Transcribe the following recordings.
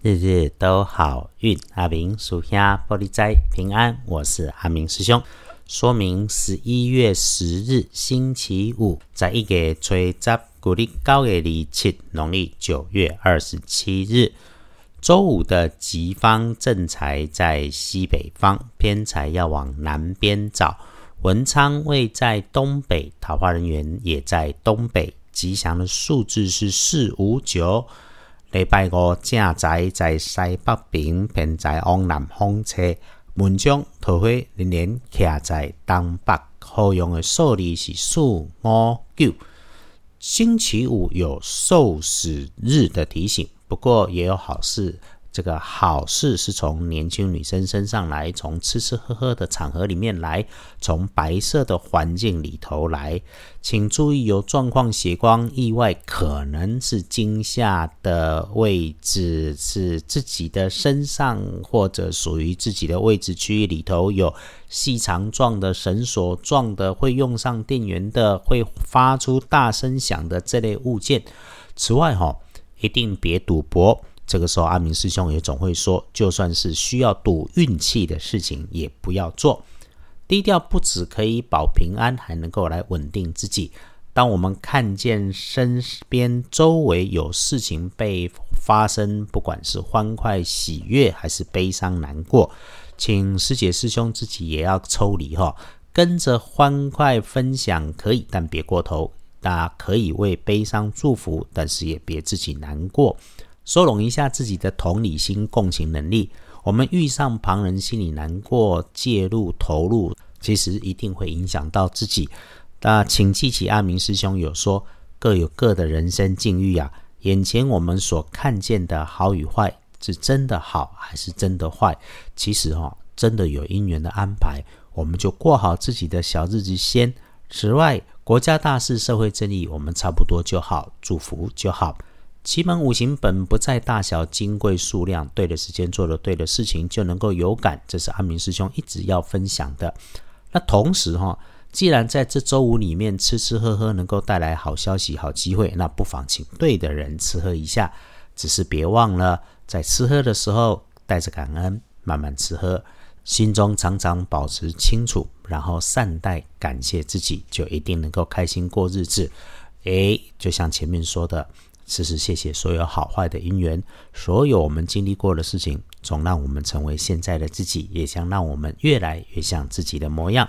日日都好运，阿明属下玻璃斋平安。我是阿明师兄。说明十一月十日星期五，在一个吹十古历高月里七，农历九月二十七日，周五的吉方正财在西北方，偏财要往南边找。文昌位在东北，桃花人员也在东北。吉祥的数字是四五九。礼拜五正在在西北边，偏在往南方车。门中桃花仍然徛在东北，可用的数字是四五九。星期五有寿死日的提醒，不过也有好事。这个好事是从年轻女生身上来，从吃吃喝喝的场合里面来，从白色的环境里头来。请注意有状况，血光意外，可能是惊吓的位置是自己的身上，或者属于自己的位置区域里头有细长状的绳索状的，会用上电源的，会发出大声响的这类物件。此外，哈，一定别赌博。这个时候，阿明师兄也总会说，就算是需要赌运气的事情，也不要做。低调不止可以保平安，还能够来稳定自己。当我们看见身边周围有事情被发生，不管是欢快喜悦，还是悲伤难过，请师姐师兄自己也要抽离哈，跟着欢快分享可以，但别过头。大家可以为悲伤祝福，但是也别自己难过。收拢一下自己的同理心、共情能力。我们遇上旁人心里难过，介入投入，其实一定会影响到自己。那请记起阿明师兄有说，各有各的人生境遇啊。眼前我们所看见的好与坏，是真的好还是真的坏？其实哈，真的有因缘的安排，我们就过好自己的小日子先。此外，国家大事、社会正义，我们差不多就好，祝福就好。奇门五行本不在大小、金贵、数量，对的时间做了对的事情，就能够有感。这是阿明师兄一直要分享的。那同时哈，既然在这周五里面吃吃喝喝能够带来好消息、好机会，那不妨请对的人吃喝一下。只是别忘了，在吃喝的时候带着感恩，慢慢吃喝，心中常常保持清楚，然后善待、感谢自己，就一定能够开心过日子。诶，就像前面说的。时时谢谢所有好坏的因缘，所有我们经历过的事情，总让我们成为现在的自己，也将让我们越来越像自己的模样。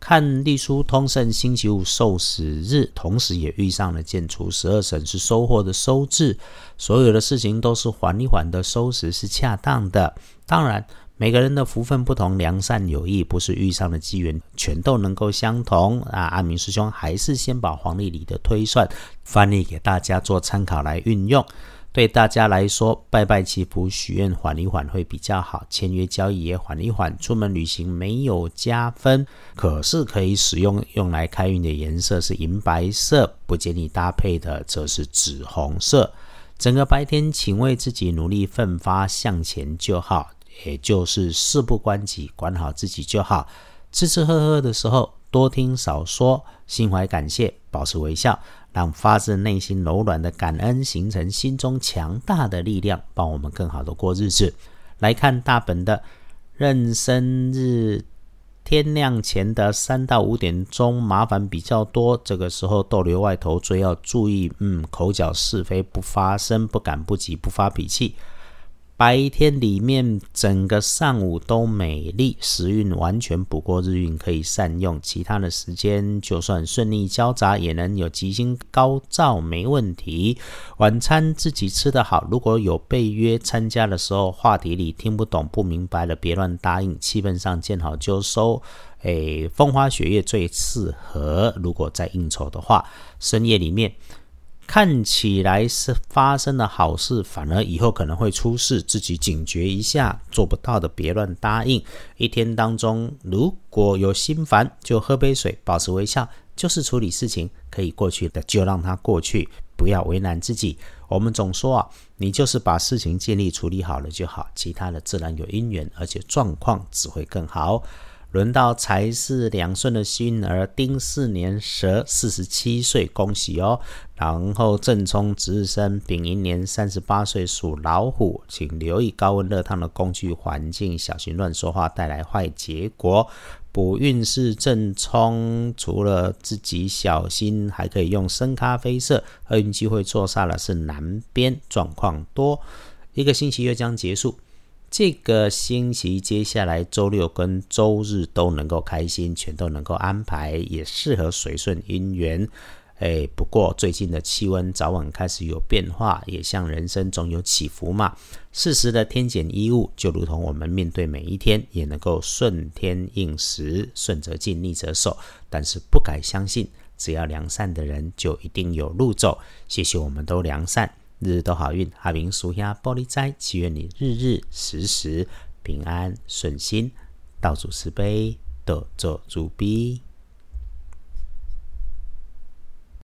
看隶书通胜星期五受死日，同时也遇上了建除十二省是收获的收字，所有的事情都是缓一缓的收拾是恰当的。当然。每个人的福分不同，良善有益，不是遇上的机缘全都能够相同啊！阿明师兄还是先把黄历里的推算翻译给大家做参考来运用。对大家来说，拜拜祈福许愿缓一缓会比较好，签约交易也缓一缓，出门旅行没有加分，可是可以使用用来开运的颜色是银白色，不建议搭配的则是紫红色。整个白天，请为自己努力奋发向前就好。也就是事不关己，管好自己就好。吃吃喝喝的时候，多听少说，心怀感谢，保持微笑，让发自内心柔软的感恩形成心中强大的力量，帮我们更好的过日子。来看大本的壬生日，天亮前的三到五点钟麻烦比较多，这个时候逗留外头，最要注意，嗯，口角是非不发生，不赶不急，不发脾气。白天里面整个上午都美丽，时运完全补过日运，可以善用。其他的时间就算顺利交杂，也能有吉星高照，没问题。晚餐自己吃得好，如果有被约参加的时候，话题里听不懂不明白的，别乱答应。气氛上见好就收，诶，风花雪月最适合。如果在应酬的话，深夜里面。看起来是发生了好事，反而以后可能会出事，自己警觉一下。做不到的别乱答应。一天当中如果有心烦，就喝杯水，保持微笑，就是处理事情可以过去的，就让它过去，不要为难自己。我们总说啊，你就是把事情尽力处理好了就好，其他的自然有因缘，而且状况只会更好。轮到财势两顺的幸运儿丁巳年蛇，四十七岁，恭喜哦。然后正冲值日生丙寅年三十八岁属老虎，请留意高温热烫的工具环境，小心乱说话带来坏结果。补运势正冲，除了自己小心，还可以用深咖啡色。厄运机会错煞的是南边，状况多。一个星期又将结束，这个星期接下来周六跟周日都能够开心，全都能够安排，也适合随顺姻缘。哎，不过最近的气温早晚开始有变化，也像人生总有起伏嘛。适时的添减衣物，就如同我们面对每一天，也能够顺天应时，顺则进，逆则守。但是不敢相信，只要良善的人，就一定有路走。谢谢，我们都良善，日日都好运。阿明属下玻璃斋，祈愿你日日时时平安顺心，道主慈悲，得做主逼。